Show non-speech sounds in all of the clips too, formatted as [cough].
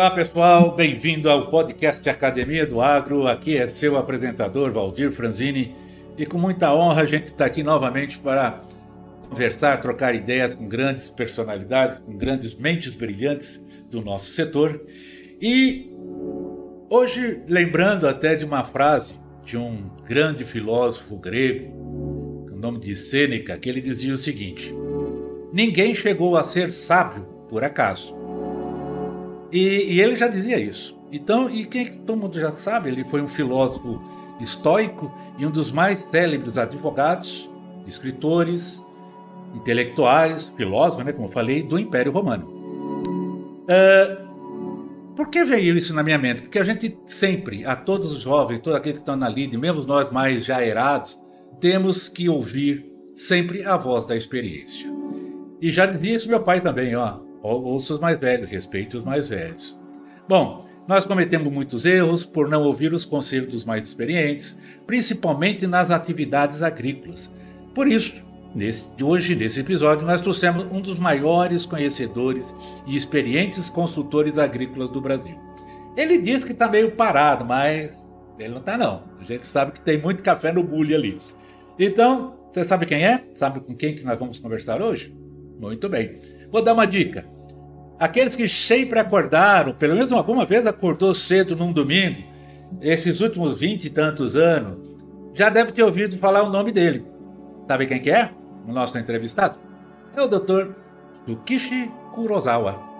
Olá pessoal, bem-vindo ao podcast Academia do Agro. Aqui é seu apresentador Valdir Franzini e com muita honra a gente está aqui novamente para conversar, trocar ideias com grandes personalidades, com grandes mentes brilhantes do nosso setor. E hoje, lembrando até de uma frase de um grande filósofo grego, o nome de Sêneca, que ele dizia o seguinte: Ninguém chegou a ser sábio por acaso e, e, ele já dizia isso. Então, e quem todo mundo já sabe, ele foi um filósofo estoico e um dos mais célebres advogados, escritores, intelectuais, filósofos, né, como eu falei, do Império Romano. Uh, por que veio isso na minha mente? Porque a gente sempre, a todos os jovens, todos aqueles que estão na lide, mesmo nós mais já erados, temos que ouvir sempre a voz da experiência. E já dizia isso meu pai também, ó. Ouça os mais velhos, respeite os mais velhos. Bom, nós cometemos muitos erros por não ouvir os conselhos dos mais experientes, principalmente nas atividades agrícolas. Por isso, nesse, hoje, nesse episódio, nós trouxemos um dos maiores conhecedores e experientes consultores agrícolas do Brasil. Ele diz que está meio parado, mas ele não está não. A gente sabe que tem muito café no bule ali. Então, você sabe quem é? Sabe com quem que nós vamos conversar hoje? Muito bem. Vou dar uma dica. Aqueles que sempre acordaram, pelo menos alguma vez acordou cedo num domingo, esses últimos vinte e tantos anos, já deve ter ouvido falar o nome dele. Sabe quem que é? O nosso entrevistado? É o Dr. Tsukishi Kurosawa.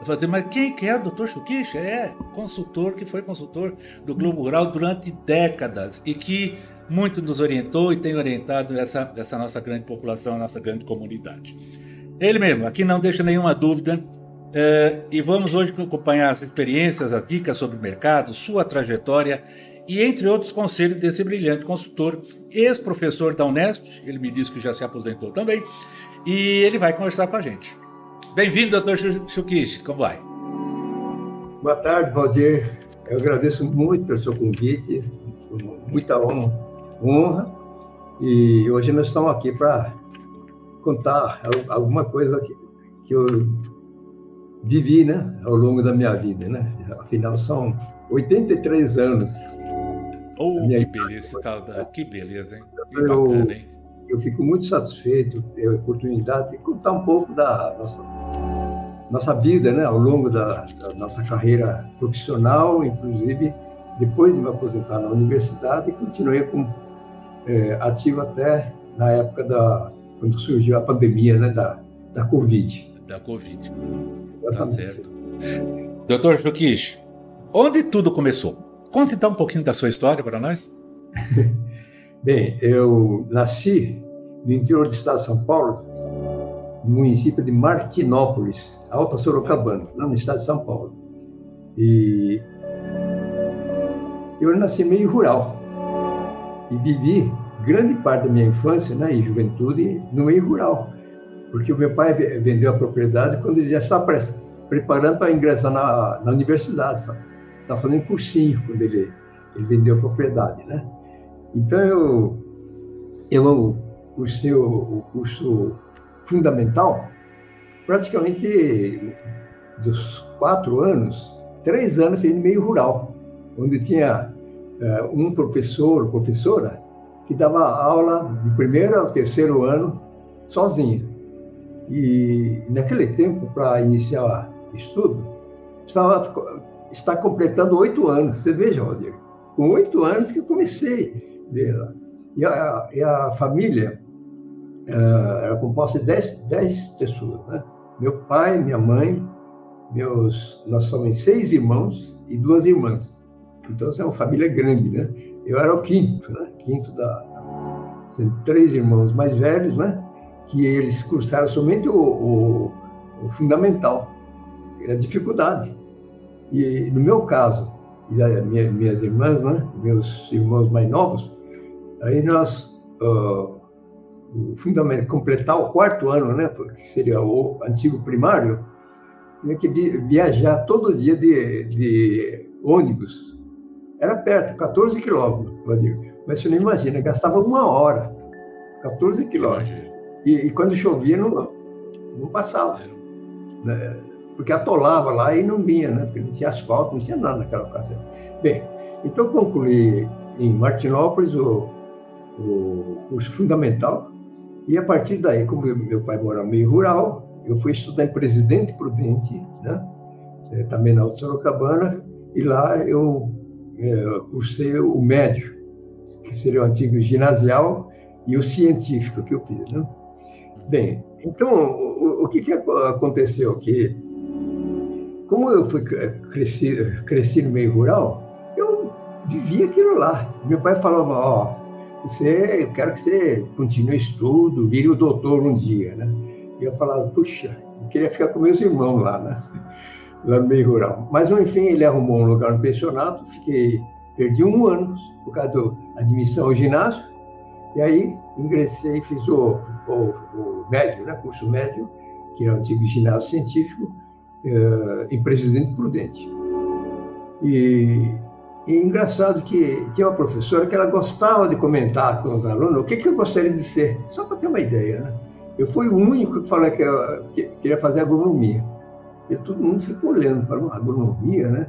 Eu falei, mas quem que é o Dr. Shukishi? É consultor que foi consultor do Globo Rural durante décadas e que muito nos orientou e tem orientado essa, essa nossa grande população, nossa grande comunidade. Ele mesmo, aqui não deixa nenhuma dúvida. É, e vamos hoje acompanhar as experiências, as dicas sobre o mercado, sua trajetória e entre outros conselhos desse brilhante consultor, ex-professor da Unesp, ele me disse que já se aposentou também, e ele vai conversar com a gente. Bem-vindo, doutor Chukishi, como vai? Boa tarde, Valdir. Eu agradeço muito pelo seu convite, muita honra, honra. E hoje nós estamos aqui para contar alguma coisa que, que eu vivi, né, ao longo da minha vida, né? Afinal, são 83 anos. Oh, que beleza, tá, que beleza, hein? Que eu, bacana, hein? Eu fico muito satisfeito ter a oportunidade de contar um pouco da nossa, nossa vida, né, ao longo da, da nossa carreira profissional, inclusive depois de me aposentar na universidade, continuei como é, ativo até na época da quando surgiu a pandemia né, da, da Covid. Da Covid. Tá certo. Doutor Chukish, onde tudo começou? Conte então um pouquinho da sua história para nós. [laughs] Bem, eu nasci no interior do estado de São Paulo, no município de Martinópolis, Alta Sorocabana, no estado de São Paulo. E eu nasci meio rural e vivi grande parte da minha infância né, e juventude no meio rural, porque o meu pai vendeu a propriedade quando ele já estava preparando para ingressar na, na universidade, estava fazendo cursinho quando ele, ele vendeu a propriedade, né? Então eu, eu cursei o, o curso fundamental, praticamente dos quatro anos, três anos fiz no meio rural, onde tinha uh, um professor, professora, que dava aula de primeiro ao terceiro ano sozinha. E naquele tempo, para iniciar estudo, precisava estar completando oito anos. Você veja, Rodrigo, com oito anos que eu comecei. E a, e a família uh, era composta de dez, dez pessoas. Né? Meu pai, minha mãe, meus, nós somos seis irmãos e duas irmãs. Então, é uma família grande, né? Eu era o quinto, né? Quinto da. Três irmãos mais velhos, né? Que eles cursaram somente o, o, o fundamental, a dificuldade. E no meu caso, e das minhas irmãs, né, meus irmãos mais novos, aí nós, uh, o fundamento, completar o quarto ano, né, que seria o antigo primário, tinha que viajar todo dia de, de ônibus. Era perto, 14 quilômetros, mas você não imagina, gastava uma hora, 14 quilômetros. E, e, quando chovia, não, não passava. Né? Porque atolava lá e não vinha, né? porque não tinha asfalto, não tinha nada naquela ocasião. Bem, então concluí em Martinópolis o, o curso fundamental, e a partir daí, como meu pai mora meio rural, eu fui estudar em Presidente Prudente, né? É, também na Alta Sorocabana, e lá eu é, cursei o médio, que seria o antigo ginasial, e o científico que eu fiz. Né? Bem, então, o, o que, que aconteceu? Que, como eu fui cresci, cresci no meio rural, eu vivia aquilo lá. Meu pai falava, ó, oh, você, eu quero que você continue estudo, vire o doutor um dia, né? E eu falava, puxa, eu queria ficar com meus irmãos lá, né? Lá no meio rural. Mas, enfim, ele arrumou um lugar no pensionato, fiquei, perdi um ano por causa da admissão ao ginásio, e aí ingressei, fiz o, o, o médio, né, curso médio, que é o antigo ginásio científico, eh, em Presidente Prudente. E, e engraçado que tinha uma professora que ela gostava de comentar com os alunos o que, que eu gostaria de ser, só para ter uma ideia, né? Eu fui o único que falou que, eu, que queria fazer agronomia. E todo mundo ficou olhando, falou, agronomia, né?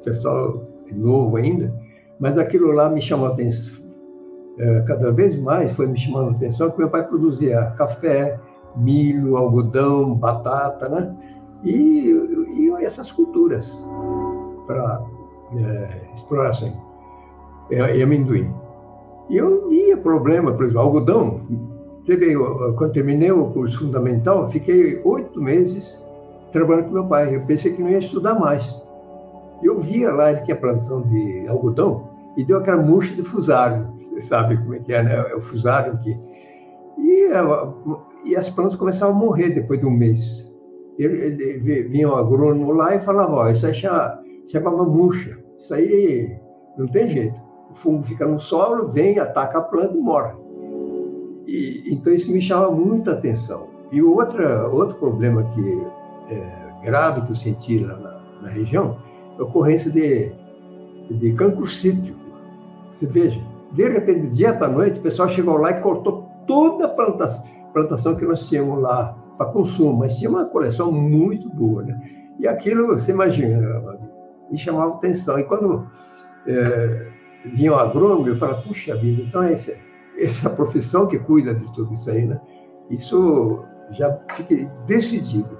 O pessoal é novo ainda. Mas aquilo lá me chamou a atenção, é, cada vez mais foi me chamando a atenção que meu pai produzia café, milho, algodão, batata, né? E, e essas culturas para é, exploração e, e amendoim. E eu via problema, por exemplo, algodão. Teve, quando terminei o curso fundamental, fiquei oito meses trabalhando com meu pai. Eu pensei que não ia estudar mais. Eu via lá, ele tinha plantação de algodão e deu aquela murcha de fusário sabe como é que é, né? É o fusário aqui. E, e as plantas começavam a morrer depois de um mês. Ele, ele, vinha um agrônomo lá e falava, ó, isso aí chama, chamava murcha. Isso aí não tem jeito. O fungo fica no solo, vem, ataca a planta e morre. E, então isso me chama muita atenção. E outra, outro problema que é, grave que eu senti lá na, na região é a ocorrência de, de cancro. Você veja, de repente, dia para noite, o pessoal chegou lá e cortou toda a plantação, plantação que nós tínhamos lá para consumo, mas tinha uma coleção muito boa, né? E aquilo, você imagina, me chamava atenção. E quando é, vinha o agrônomo, eu falava, puxa vida, então é essa, essa profissão que cuida de tudo isso aí, né? Isso já fiquei decidido.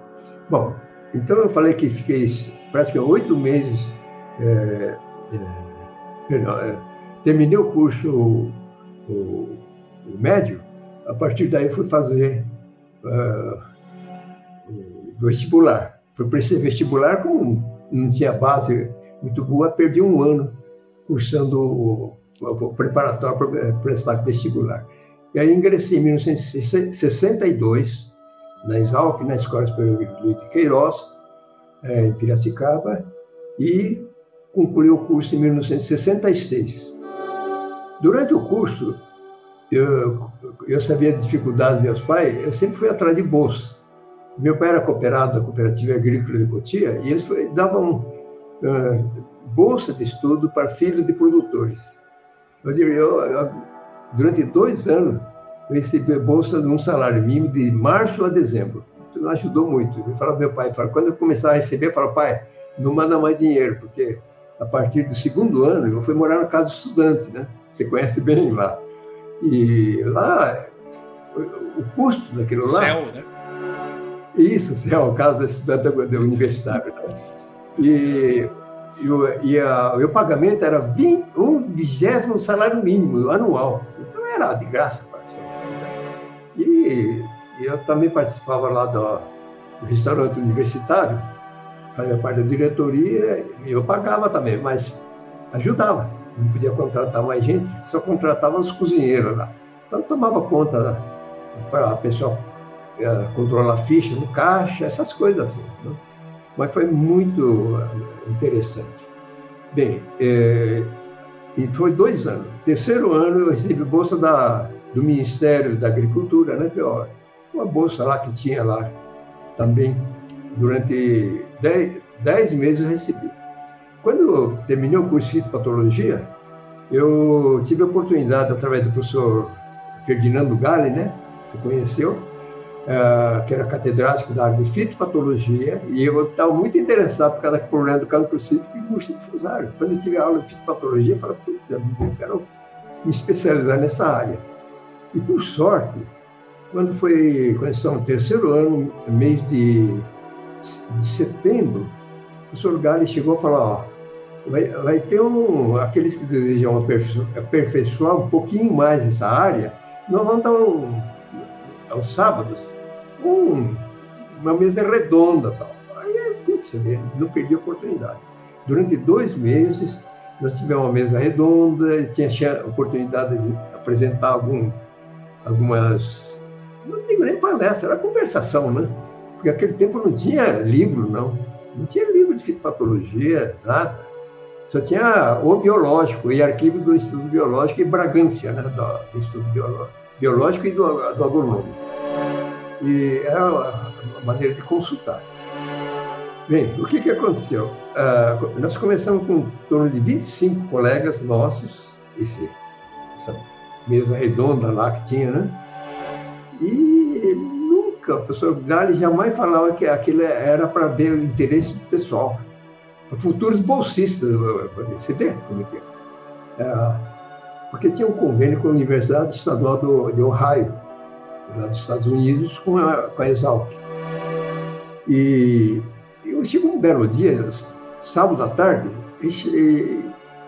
Bom, então eu falei que fiquei praticamente oito meses é, é, perdão, é, terminei o curso o, o, médio, a partir daí fui fazer uh, vestibular. Fui para esse vestibular, como não tinha base muito boa, perdi um ano cursando o, o preparatório para prestar vestibular. E aí ingressei em 1962 na Exalc, na Escola Superior de Queiroz, eh, em Piracicaba, e concluí o curso em 1966. Durante o curso, eu, eu sabia das dificuldades dos meus pais, eu sempre fui atrás de bolsa. Meu pai era cooperado da Cooperativa Agrícola de Cotia e eles foi, davam uh, bolsa de estudo para filhos de produtores. Eu, eu, eu, durante dois anos, eu recebi bolsa de um salário mínimo de março a dezembro. Isso me ajudou muito. Eu falava meu pai, falava, quando eu começar a receber, eu falava, pai, não manda mais dinheiro, porque a partir do segundo ano eu fui morar na casa estudante, né? Você conhece bem lá. E lá, o custo daquilo lá. Céu, né? Isso, céu, casa estudante da universitário. Né? E, e, o, e, a, o pagamento era 20, um vigésimo salário mínimo anual. Então era de graça, E, eu também participava lá do, do restaurante universitário, fazia parte da diretoria, e eu pagava também, mas ajudava não podia contratar mais gente, só contratava os cozinheiros lá. Então tomava conta para a pessoa é, controlar a ficha no caixa, essas coisas assim. Né? mas foi muito interessante. Bem, é, e foi dois anos. Terceiro ano eu recebi bolsa da, do Ministério da Agricultura, né? Ó, uma bolsa lá que tinha lá também durante dez, dez meses eu recebi. Quando eu terminei o curso de fitopatologia, eu tive a oportunidade, através do professor Ferdinando Gale, né? Você conheceu, uh, que era catedrático da área de fitopatologia, e eu estava muito interessado por causa do problema do cancro cítrico e multidifusário. Quando eu tive aula de fitopatologia, eu falei, putz, eu quero me especializar nessa área. E, por sorte, quando foi, quando estamos no terceiro ano, mês de, de setembro, o professor Gale chegou e falou, ó, vai, vai ter um, aqueles que desejam aperfeiçoar um pouquinho mais essa área, nós vamos dar um, aos sábados, um, uma mesa redonda. Tal. Aí, putz, não perdi a oportunidade. Durante dois meses, nós tivemos uma mesa redonda, tinha a oportunidade de apresentar algum, algumas, não digo nem palestra, era conversação, né? Porque naquele tempo não tinha livro, não. Não tinha livro de fitopatologia, nada. Só tinha o biológico e arquivo do Instituto Biológico e Bragância, né? Do, Instituto Biológico, biológico e do, do agronômico e é uma maneira de consultar. Bem, o que, que aconteceu? Uh, nós começamos com em torno de 25 colegas nossos, esse, essa mesa redonda lá que tinha, né? E nunca, o professor Gale jamais falava que aquilo era para ver o interesse pessoal, para futuros bolsistas, você vê como é que é. Uh, porque tinha um convênio com a Universidade Estadual do, de Ohio, lá dos Estados Unidos, com a, com a Exalc. E eu chego um belo dia, sábado à tarde, eles,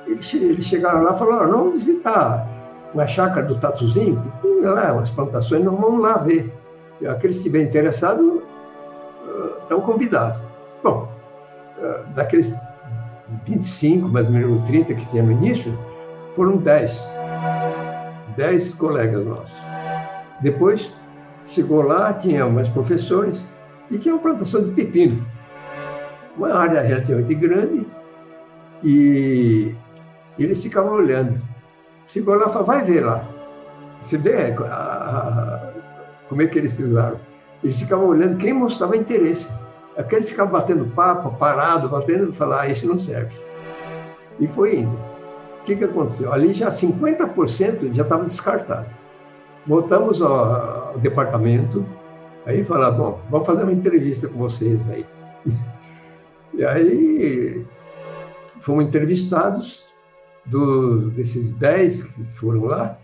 eles, chegaram lá e falaram, vamos visitar uma chácara do Tatuzinho, que lá umas plantações, nós vamos lá ver. Aqueles que estiverem interessados estão convidados. Bom, daqueles 25, mais ou menos 30 que tinha no início, foram 10. 10 colegas nossos. Depois chegou lá, tinha mais professores e tinha uma plantação de pepino. Uma área relativamente grande e eles ficavam olhando. Chegou lá e falou, vai ver lá. Você vê a, a, como é que eles fizeram. Eles ficavam olhando quem mostrava interesse. Aqueles ficavam batendo papo, parado, batendo falaram, ah, esse não serve. E foi indo. O que, que aconteceu? Ali já 50% já estava descartado. Voltamos ao, ao departamento, aí falaram, bom, vamos fazer uma entrevista com vocês aí. [laughs] E aí fomos entrevistados, do, desses dez que foram lá,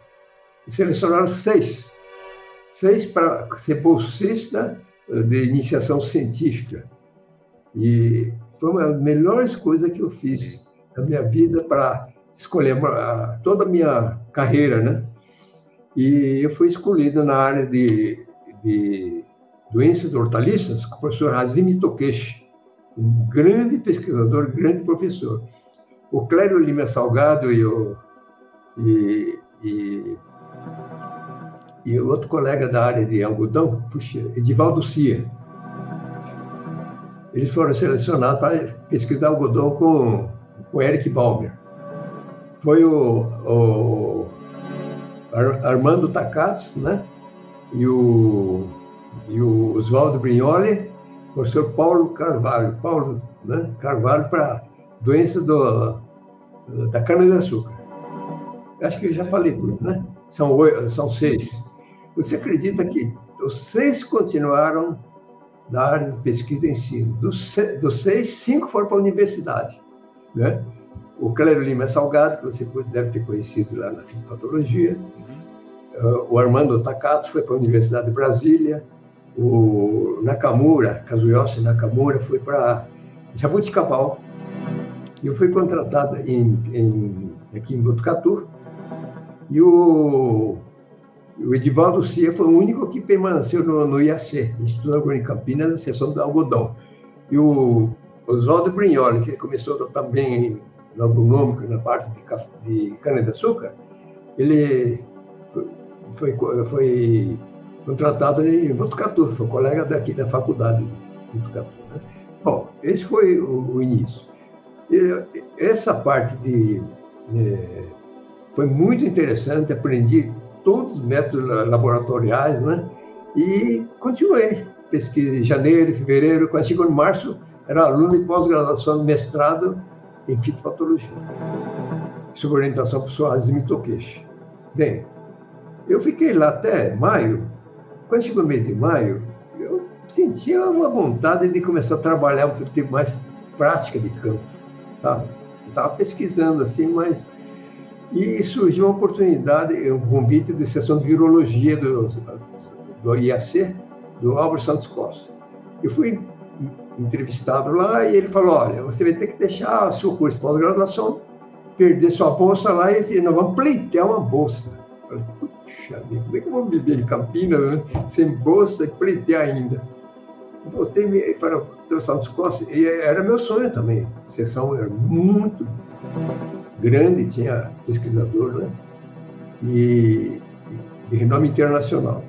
selecionaram seis. Seis para ser bolsista de iniciação científica. E foi uma das melhores coisas que eu fiz na minha vida para escolher uma, toda a minha carreira, né? E eu fui escolhido na área de, de doenças de hortaliças com o professor Hazimi Tokeshi, um grande pesquisador, grande professor. O Clério Lima Salgado e o e, e, e outro colega da área de algodão, puxa, Edivaldo Cia. Eles foram selecionados para pesquisar algodão com o Eric Balmer. Foi o, o Armando Takatsu, né? E o, e o Oswaldo Brignoli, o professor Paulo Carvalho, Paulo né? Carvalho para doença do, da cana-de-açúcar. Acho que eu já falei tudo, né? São, oito, são seis. Você acredita que os seis continuaram da área de pesquisa e ensino? Dos, dos seis, cinco foram para a universidade, né? o Clério Lima Salgado, que você deve ter conhecido lá na fitopatologia, uhum. o Armando Takato foi para a Universidade de Brasília, o Nakamura, Kazuyoshi Nakamura, foi para Jabuticabal. Eu fui contratado em, em, aqui em Botucatu, e o, o Edivaldo Cia foi o único que permaneceu no, no IAC, Instituto Agronômico Campinas, na seção do algodão. E o Oswaldo Brignoli, que começou também no agronômico, na parte de, de cana-de-açúcar, ele foi, foi contratado em Botucatu, foi colega daqui da faculdade de Botucatu. Né? Bom, esse foi o, o início. Essa parte de. É, foi muito interessante, aprendi todos os métodos laboratoriais, né? E continuei. Pesquisa em janeiro, fevereiro, quando chegou em março, era aluno de pós-graduação, mestrado em fitopatologia, sob orientação do professor Azimi Tokeshi. Bem, eu fiquei lá até maio. Quando chegou o mês de maio, eu sentia uma vontade de começar a trabalhar um tipo mais prática de campo, Estava pesquisando assim, mas e surgiu uma oportunidade, um convite de sessão de virologia do, do IAC, do Álvaro Santos Costa. Eu fui entrevistado lá e ele falou: olha, você vai ter que deixar o seu curso de pós-graduação, perder sua bolsa lá e nós vamos pleitear uma bolsa. Eu falei, puxa como é que eu vou viver em Campinas né? sem bolsa e pleitear ainda? Voltei e falei, doutor Santos Costa, e era meu sonho também. A sessão era muito grande, tinha pesquisador, né? E de renome internacional.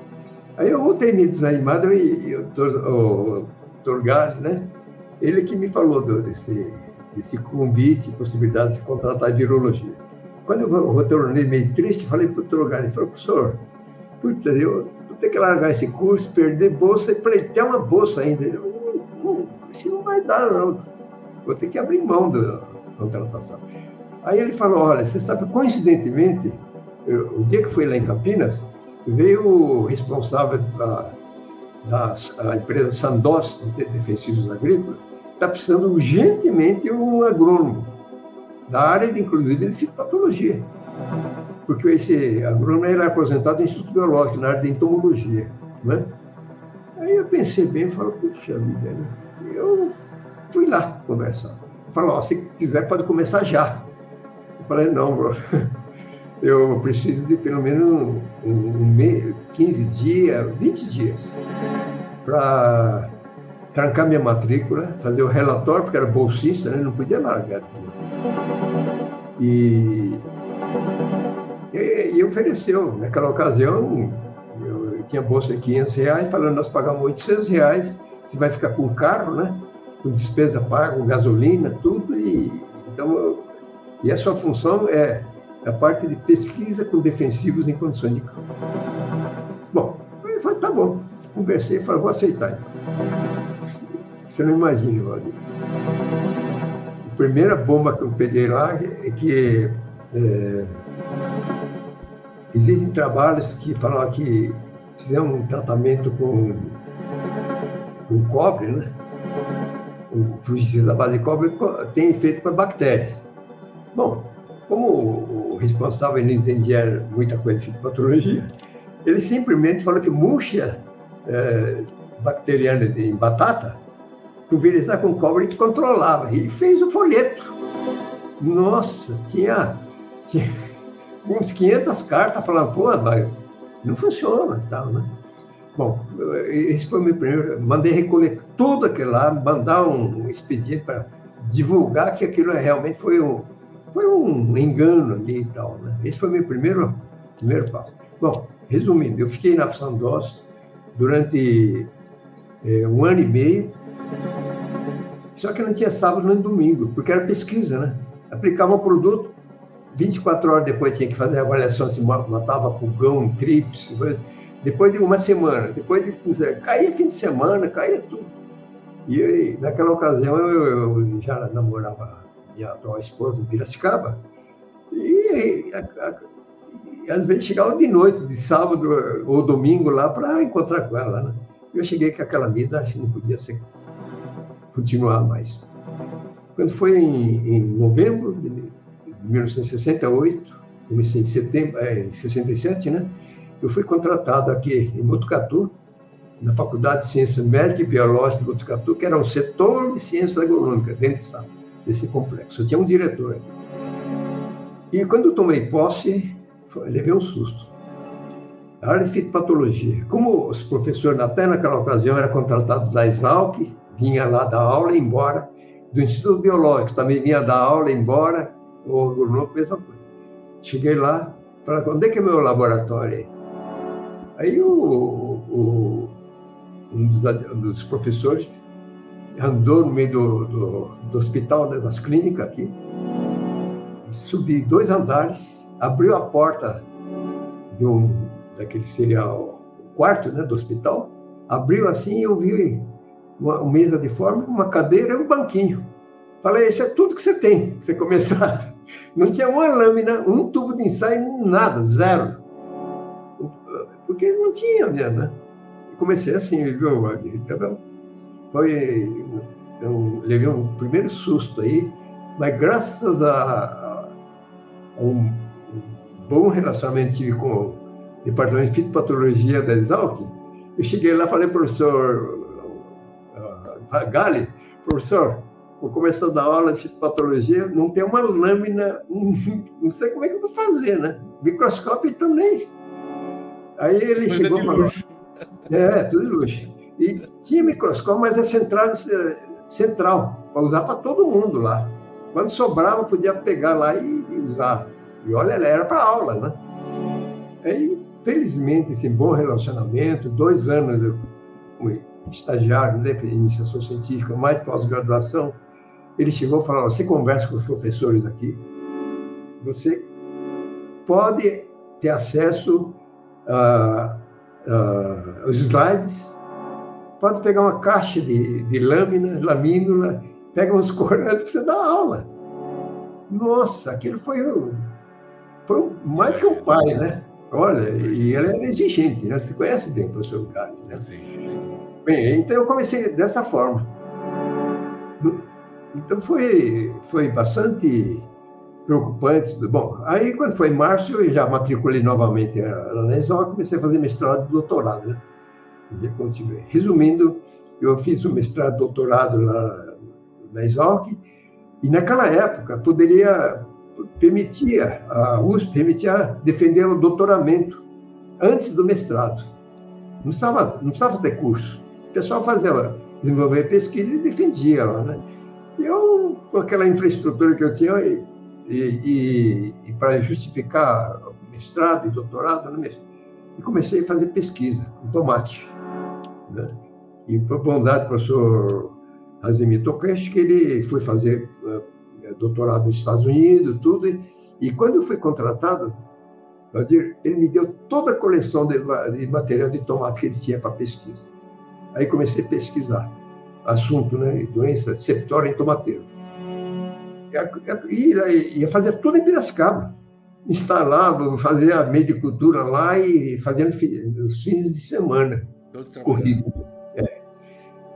Aí eu voltei meio desanimado e, e o doutor Galli, né? Ele que me falou do, desse, desse convite, possibilidade de contratar virologia. Quando eu retornei meio triste, falei para o doutor Galli, falou, professor, puta, eu vou ter que largar esse curso, perder bolsa e pleitear uma bolsa ainda. Eu, isso não vai dar, não. Vou ter que abrir mão da contratação. Aí ele falou, olha, você sabe, coincidentemente, eu, o dia que fui lá em Campinas, veio o responsável da, da, da empresa Sandoz de Defensivos Agrícolas, está precisando urgentemente um agrônomo da área, de, inclusive, de fitopatologia. Porque esse agrônomo era aposentado em Instituto Biológico, na área de entomologia. Né? Aí eu pensei bem e falei, puxa vida, né? eu fui lá conversar. Falou, se quiser pode começar já. Eu falei, não, [laughs] eu preciso de pelo menos um, um mês, 15 dias, 20 dias, para trancar minha matrícula, fazer o relatório, porque era bolsista, né? não podia largar. E, e, e ofereceu, naquela ocasião, eu, tinha bolsa de 500 reais, falando, nós pagamos 800 reais, você vai ficar com carro, né? com despesa paga, com gasolina, tudo, e então eu e a sua função é a parte de pesquisa com defensivos em condições de campo. Bom, eu falei, tá bom. Conversei e falei, vou aceitar. Você não imagina, Valdir. A primeira bomba que eu peguei lá é que é, existem trabalhos que falam que fizeram um tratamento com, com cobre, né? O fungicida da base de cobre tem efeito para bactérias. Bom, como o responsável não entendia muita coisa de fitopatologia, ele simplesmente falou que murcha é, bacteriana em batata, pulverizar com cobre que controlava. E fez o folheto. Nossa, tinha, tinha uns 500 cartas falando, pô, não funciona tal, né? Bom, esse foi o meu primeiro. Mandei recolher tudo aquilo lá, mandar um expediente para divulgar que aquilo realmente foi um, foi um engano ali e tal, né? Esse foi meu primeiro, primeiro passo. Bom, resumindo, eu fiquei na Sandoz durante é, um ano e meio, só que não tinha sábado nem domingo, porque era pesquisa, né? Aplicava o produto, 24 horas depois tinha que fazer a avaliação se matava pulgão, trips, depois de uma semana, depois de caía fim de semana, caía tudo. E naquela ocasião eu, eu já namorava minha atual esposa em Piracicaba, e, a, a, e, às vezes chegava de noite, de sábado ou domingo lá para encontrar com ela. Né? Eu cheguei com aquela vida, acho que não podia ser, continuar mais. Quando foi em, em novembro de 1968, comecei em setembro, é, em 67, né? Eu fui contratado aqui em Botucatu, na Faculdade de Ciências Médicas e Biológicas de Botucatu, que era um setor de ciências agronômicas dentro do Estado desse complexo. Eu tinha um diretor. E quando eu tomei posse, levei um susto. A área de fitopatologia. Como os professores, até naquela ocasião, era contratado da Exalc, vinha lá dar aula e embora. Do Instituto Biológico também vinha dar aula e embora. O agronômico, mesma coisa. Cheguei lá, falei, onde é que é meu laboratório? Aí o, o um dos, dos professores andou no meio do, do, do hospital, né, das clínicas aqui, subi dois andares, abriu a porta de um, daquele seria o quarto né, do hospital, abriu assim e eu vi uma, uma mesa de forma, uma cadeira e um banquinho. Falei, isso é tudo que você tem, que você começar. Não tinha uma lâmina, um tubo de ensaio, nada, zero. Porque não tinha né? Comecei assim, viu, então, foi, eu levei um primeiro susto aí, mas graças a, a um, bom relacionamento tive com o departamento de fitopatologia da Exalc, eu cheguei lá e falei, professor uh, Gali, professor, vou começar a dar aula de fitopatologia, não tem uma lâmina, não sei como é que eu vou fazer, né? Microscópio também. Aí ele Mas chegou e falou, é, tudo luxo. E tinha microscópio, mas é central, central para usar para todo mundo lá. Quando sobrava, podia pegar lá e, e usar. E olha, era para aula, né? Aí, felizmente, esse bom relacionamento, dois anos de estagiário, né, iniciação científica, mais pós-graduação, ele chegou e falou: você conversa com os professores aqui, você pode ter acesso a, a, aos slides pode pegar uma caixa de, de lâmina, lamínula, pega uns [laughs] corantes para você dar aula. Nossa, aquilo foi, foi mais que um pai, né? Olha, e ele era exigente, né? Você conhece bem o professor Gale, né? Sim. Bem, então eu comecei dessa forma. Então foi, foi bastante preocupante. Bom, aí quando foi em março, eu já matriculei novamente na ESOL, comecei a fazer mestrado e doutorado, né? Resumindo, eu fiz o mestrado, doutorado lá na Exalc, e naquela época poderia, permitia, a USP permitia defender o doutoramento antes do mestrado. Não precisava, não precisava ter curso. O pessoal fazia, desenvolver pesquisa e defendia lá, né? E eu, com aquela infraestrutura que eu tinha, e, e, e para justificar mestrado e doutorado, né, e comecei a fazer pesquisa com tomate. Né? E por bondade do professor Razemi Tokesh, que ele foi fazer uh, doutorado nos Estados Unidos, tudo, e, e quando eu fui contratado, ele me deu toda a coleção de, de material de tomate que ele tinha para pesquisa. Aí comecei a pesquisar assunto, né, doença septória em tomateiro. E ia fazer tudo em Piracicaba. Instalava, fazia a medicultura lá e fazendo os fins de semana corrido. É.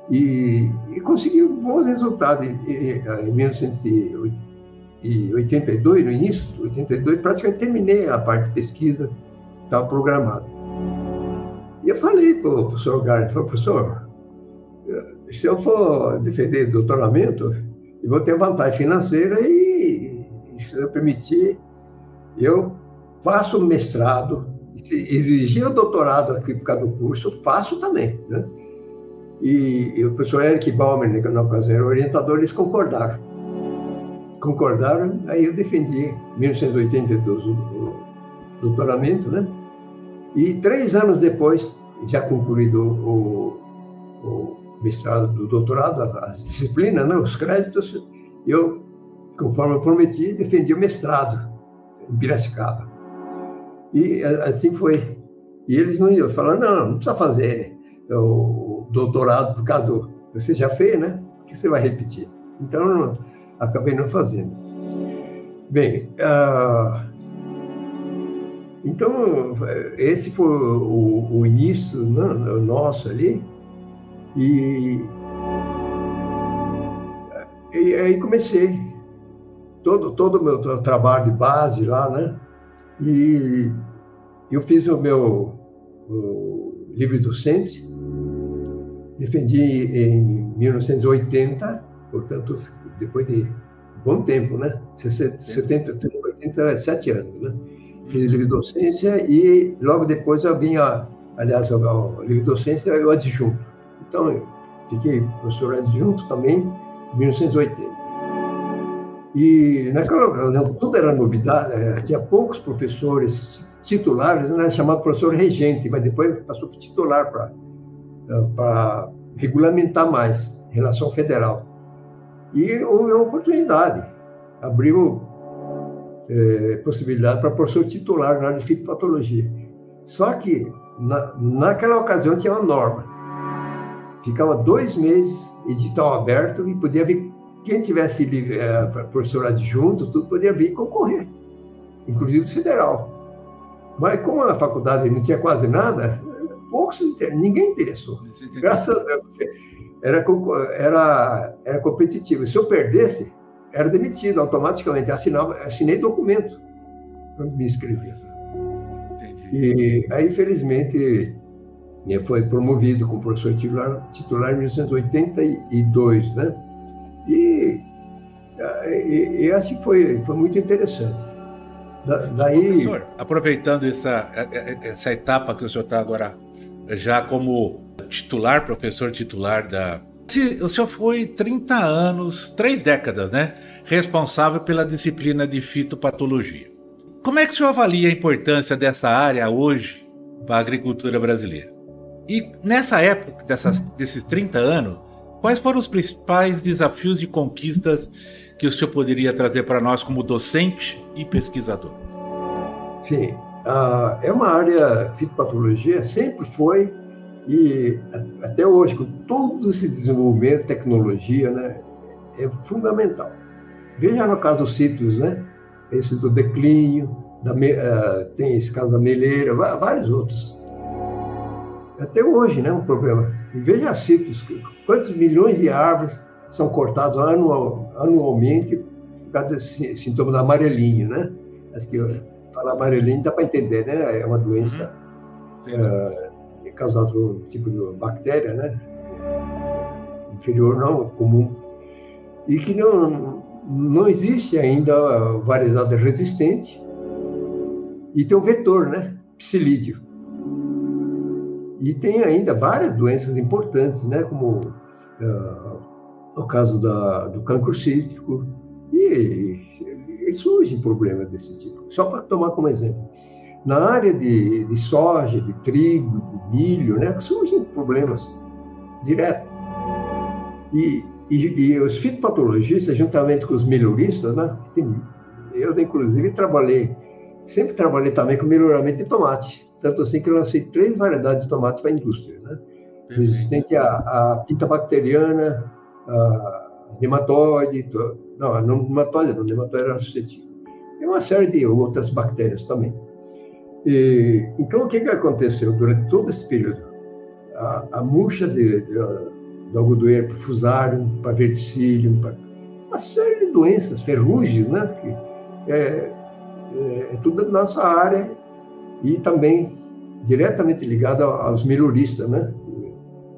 E, e conseguiu bons resultados. Em, em 1982, no início de 82, praticamente terminei a parte de pesquisa, estava programado. E eu falei para o professor Gary, falei, professor, se eu for defender doutoramento, eu vou ter vantagem financeira e, se eu permitir, eu faço mestrado exigir o doutorado aqui por causa do curso, faço também. Né? E, e o professor Eric Baumer, né, na ocasião era orientador, eles concordaram. Concordaram, aí eu defendi em 1982 o, o doutoramento, né? E três anos depois, já concluído o, o mestrado do doutorado, as disciplinas, né, os créditos, eu, conforme eu prometi, defendi o mestrado em Piracicaba. E assim foi. E eles não iam falar, não, não precisa fazer o doutorado por causa do. Você já fez, né? O que você vai repetir? Então, não, acabei não fazendo. Bem, uh, então, esse foi o, o início né, nosso ali. E, e aí comecei todo todo o meu trabalho de base lá, né? E eu fiz o meu o livre docência, defendi em 1980, portanto, depois de bom tempo, né? 70, 87 anos, né? Fiz livre docência e logo depois eu vinha, aliás, o livre docência eu adjunto. Então, eu fiquei professor adjunto também em 1980. E naquela ocasião tudo era novidade, eh, tinha poucos professores titulares, né, chamado professor regente, mas depois passou para titular para eh, regulamentar mais. relação federal. E houve uma oportunidade, abriu é, possibilidade para professor titular na área de fitopatologia. Só que, na, naquela ocasião, tinha uma norma. Ficava dois meses, edital aberto, e podia vir, quem tivesse é, professor adjunto, tudo podia vir concorrer, inclusive o federal. Mas como a faculdade não tinha quase nada, poucos, ninguém interessou. Graças a Deus, era, era, era competitivo. Se eu perdesse, era demitido automaticamente. Assinava, assinei documento quando me inscrevi. E aí, infelizmente, foi promovido como professor titular, titular em 1982, né? E, e, e assim foi, foi muito interessante. Da, daí... Professor, aproveitando essa, essa etapa que o senhor está agora já como titular, professor titular da. O senhor foi 30 anos, três décadas, né? Responsável pela disciplina de fitopatologia. Como é que o senhor avalia a importância dessa área hoje para a agricultura brasileira? E nessa época, dessas, desses 30 anos, quais foram os principais desafios e conquistas que o senhor poderia trazer para nós como docente e pesquisador? Sim, uh, é uma área, fitopatologia sempre foi e até hoje, com todo esse desenvolvimento, tecnologia, né, é fundamental. Veja no caso dos sítios, né? Esse do declínio, da, uh, tem esse caso da meleira, vários outros. Até hoje, né, um problema. E veja sítios, quantos milhões de árvores são cortados anual, anualmente por causa desse sintoma do amarelinho, né? Acho que falar amarelinho dá para entender, né? É uma doença uhum causado por um tipo de bactéria, né? Inferior não, comum. E que não, não existe ainda variedade resistente. E tem o vetor, né? Psilídeo. E tem ainda várias doenças importantes, né? Como uh, o caso da, do cancro cítrico. E, e surgem problemas desse tipo. Só para tomar como exemplo. Na área de, de soja, de trigo, de milho, né, surgem problemas direto. E, e, e, os fitopatologistas, juntamente com os melhoristas, né, eu, inclusive, trabalhei, sempre trabalhei também com melhoramento de tomate. Tanto assim que eu lancei três variedades de tomate para a indústria. Né? Resistente à, à pinta bacteriana, a nematóide, não, não nematóide, não, nematóide era suscetível. E uma série de outras bactérias também. E, então, o que, que aconteceu durante todo esse período? A, a murcha de, de, do algodoeiro para fusarium, para verticillium, para uma série de doenças, ferrugem, né? Que é, é, é tudo da nossa área e também diretamente ligado aos melhoristas, né?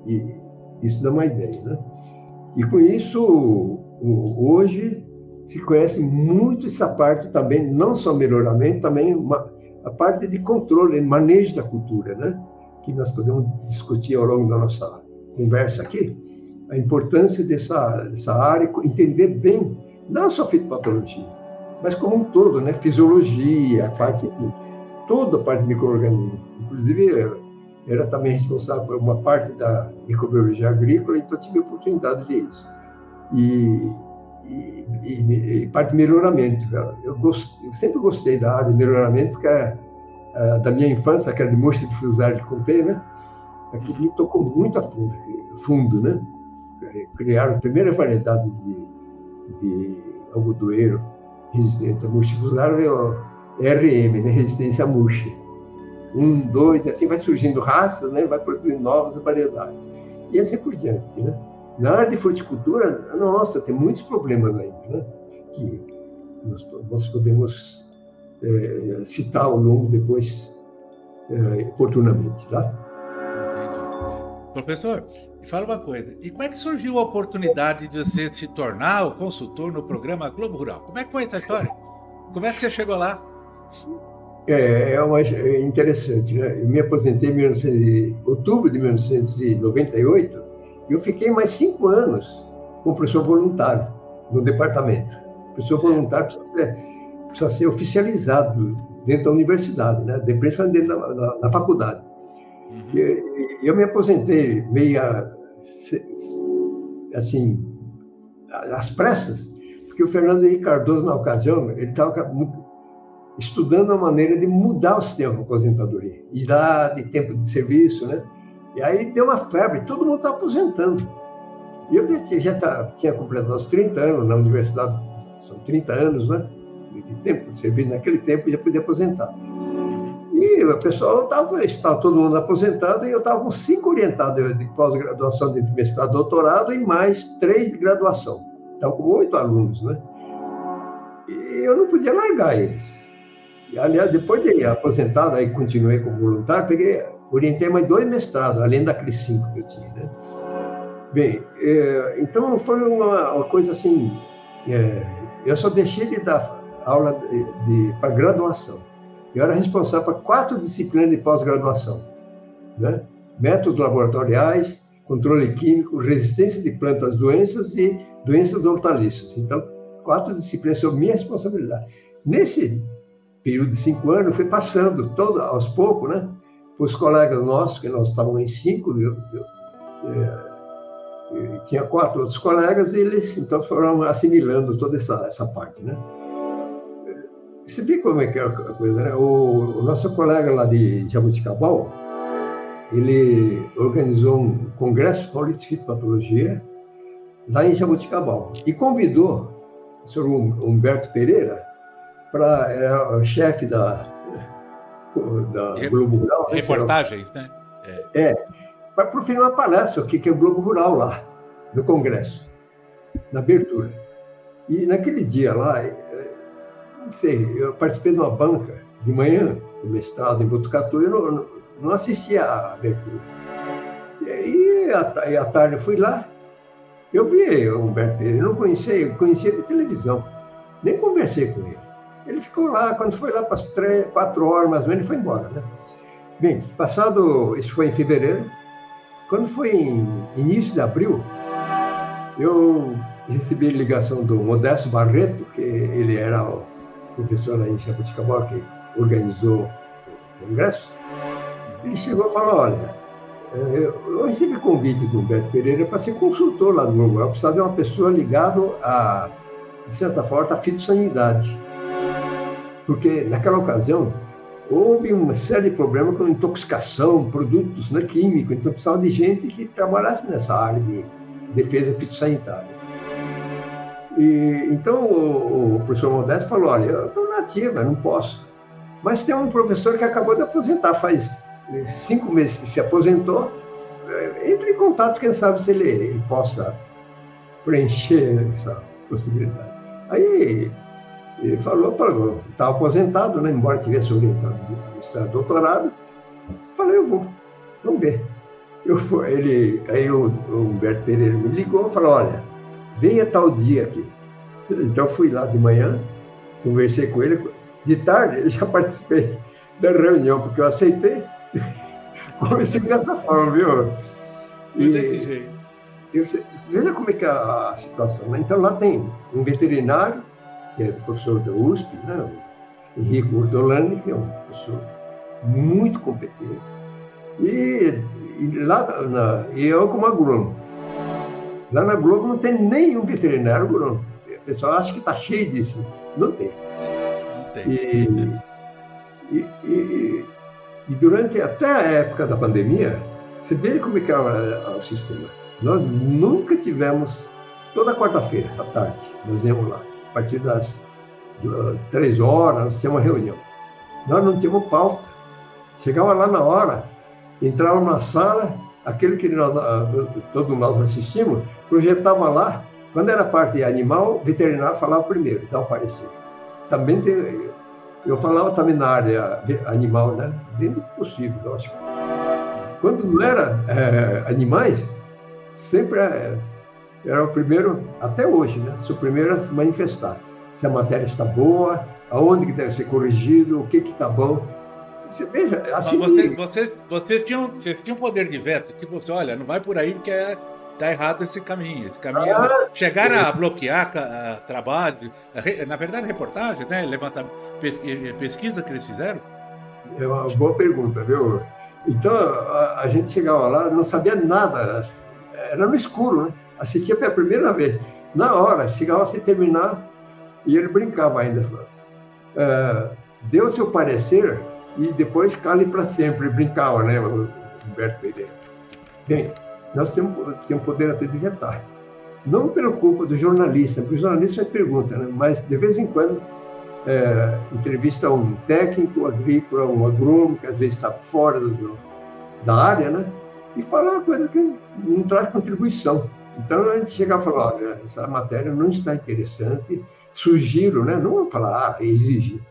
E, isso dá uma ideia, né? E com isso, hoje se conhece muito essa parte também, não só melhoramento, também uma, a parte de controle, manejo da cultura, né? que nós podemos discutir ao longo da nossa conversa aqui, a importância dessa, dessa área, entender bem, não só fitopatologia, mas como um todo, né? fisiologia, a parte de, toda a parte de microorganismo. Inclusive, era também responsável por uma parte da microbiologia agrícola, então tive a oportunidade de isso. E e, e, e parte de melhoramento. Eu, gost, eu, sempre gostei da área de melhoramento, porque é, é, da minha infância, aquela de mostra de fusar de contei, né? Aquilo me tocou muito a fundo, fundo né? Criaram a primeira variedade de, de algodoeiro resistente a murcha fusar, é o RM, né? resistência murcha. Um, dois, assim vai surgindo raças, né? vai produzindo novas variedades. E assim por diante, né? Na área de fruticultura, nossa, tem muitos problemas ainda, né? Que nós, nós podemos é, citar ao longo depois, é, oportunamente, tá? Entendi. Professor, me fala uma coisa. E como é que surgiu a oportunidade de você se tornar o consultor no programa Globo Rural? Como é que foi essa história? Como é que você chegou lá? É, é, uma, é interessante, né? Eu me aposentei em 19, outubro de 1998 eu fiquei mais cinco anos como professor voluntário no departamento. O professor voluntário precisa ser, precisa ser oficializado dentro da universidade, né? principalmente dentro da, da, da faculdade. Uhum. E, eu me aposentei meia assim, às pressas, porque o Fernando Henrique Cardoso, na ocasião, ele estava estudando a maneira de mudar o sistema de aposentadoria, idade, tempo de serviço, né? E aí deu uma febre, todo mundo está aposentando. E eu já tá, tinha completado os 30 anos na universidade, são 30 anos, né? De tempo de serviço, naquele tempo já podia aposentar. E o pessoal estava, estava todo mundo aposentado e eu estava com cinco orientados de pós-graduação de mestrado, doutorado e mais três de graduação. Então, com oito alunos, né? E eu não podia largar eles. Aliás, depois de aposentado, aí continuei como voluntário, peguei, orientei mais dois mestrados, além daqueles cinco que eu tinha, né? Bem, é, então foi uma, uma, coisa assim, é, eu só deixei de dar aula de, de para graduação. Eu era responsável por quatro disciplinas de pós-graduação, né? Métodos laboratoriais, controle químico, resistência de plantas doenças e doenças hortaliças. Então, quatro disciplinas sob minha responsabilidade. Nesse período de cinco anos, fui passando todo, aos poucos, né? Para os colegas nossos, que nós estávamos em cinco, eu, eu, eu, tinha quatro outros colegas, e eles então foram assimilando toda essa, essa parte, né? Você vê como é que é a coisa, né? O, o nosso colega lá de Jabuticabal, ele organizou um congresso paulista de fitopatologia lá em Jabuticabal e convidou o senhor Humberto Pereira para é, o chefe da, da Globo Rural. Né, reportagens, né? É, é para proferir uma palestra, o que é o Globo Rural lá, no Congresso, na abertura. E naquele dia lá, é, não sei, eu participei de uma banca de manhã, do mestrado em Botucatu, e eu não, não assistia à abertura. E aí, à tarde, eu fui lá, eu vi o Humberto Pereira, eu não conhecia, eu conhecia de televisão, nem conversei com ele. Ele ficou lá, quando foi lá para as três, quatro horas mais ou menos, ele foi embora, né? Bem, passado, isso foi em fevereiro, quando foi em início de abril, eu recebi ligação do Modesto Barreto, que ele era o professor lá em Jabuticabal, que organizou o congresso. Ele chegou e falou, olha, eu recebi convite do Humberto Pereira para ser consultor lá do Globo. Eu precisava de uma pessoa ligada a, de certa forma, à fitossanidade porque naquela ocasião houve uma série de problemas com intoxicação, produtos né, químicos, então precisava de gente que trabalhasse nessa área de defesa fitossanitária. E, então o, o, professor Modesto falou, olha, eu estou nativa, não posso. Mas tem um professor que acabou de aposentar, faz cinco meses que se aposentou, é, entre em contato, quem sabe se ele, ele possa preencher essa possibilidade. Aí ele falou, falou, estava aposentado, né? embora tivesse orientado do doutorado. Falei, eu vou, vamos ver. Eu, ele, aí o, o Humberto Pereira me ligou e falou, olha, venha tal dia aqui. Então fui lá de manhã, conversei com ele. De tarde eu já participei da reunião, porque eu aceitei. [laughs] Comecei dessa forma, viu? E, desse jeito. Eu, veja como é que é a situação. Né? Então lá tem um veterinário, que é professor da USP, né? o Henrique Urdolani, que é um professor muito competente. E, e lá na, e eu como agrônomo. Lá na Globo não tem nenhum veterinário agrônomo. O pessoal acha que está cheio disso. Não tem. Não tem. E, e, e, e, durante até a época da pandemia, você vê como é que é o, o sistema. Nós nunca tivemos, toda quarta-feira à tarde, nós íamos lá a partir das três horas, nós tínhamos uma reunião. Nós não tínhamos pauta. Chegava lá na hora, entrava na sala, aquele que nós, uh, todos nós assistimos, projetava lá. Quando era parte animal, veterinário falava primeiro, dá o parecer. Também tem, eu falava também na área animal, né? Dentro do possível, lógico. Quando não era é, animais, sempre é, era o primeiro, até hoje, né? Sou o primeiro a se manifestar. Se a matéria está boa, aonde que deve ser corrigido, o que que está bom. Você veja, assim... Você, você, vocês, tinham, vocês tinham poder de veto, tipo você, olha, não vai por aí porque é, tá errado esse caminho. Esse caminho ah, chegaram é. a bloquear a, trabalhos, na verdade, reportagem, né? Levantar pesquisa que eles fizeram? É uma boa pergunta, viu? Então, a, a gente chegava lá, não sabia nada, era no escuro, né? Assistia pela primeira vez. Na hora, chegava se terminar e ele brincava ainda. Uh, deu seu parecer e depois cale para sempre. Brincava, né, o Humberto Pereira. Bem, nós temos, temos poder até de vetar. Não pela culpa do jornalista, porque o jornalista pergunta, né, mas de vez em quando é, entrevista um técnico agrícola, um agrônomo, que às vezes está fora do, da área, né? E fala uma coisa que não traz contribuição. Então a gente chega a falar, olha, essa matéria não está interessante, sugiro, né? Não falar, ah, exigir.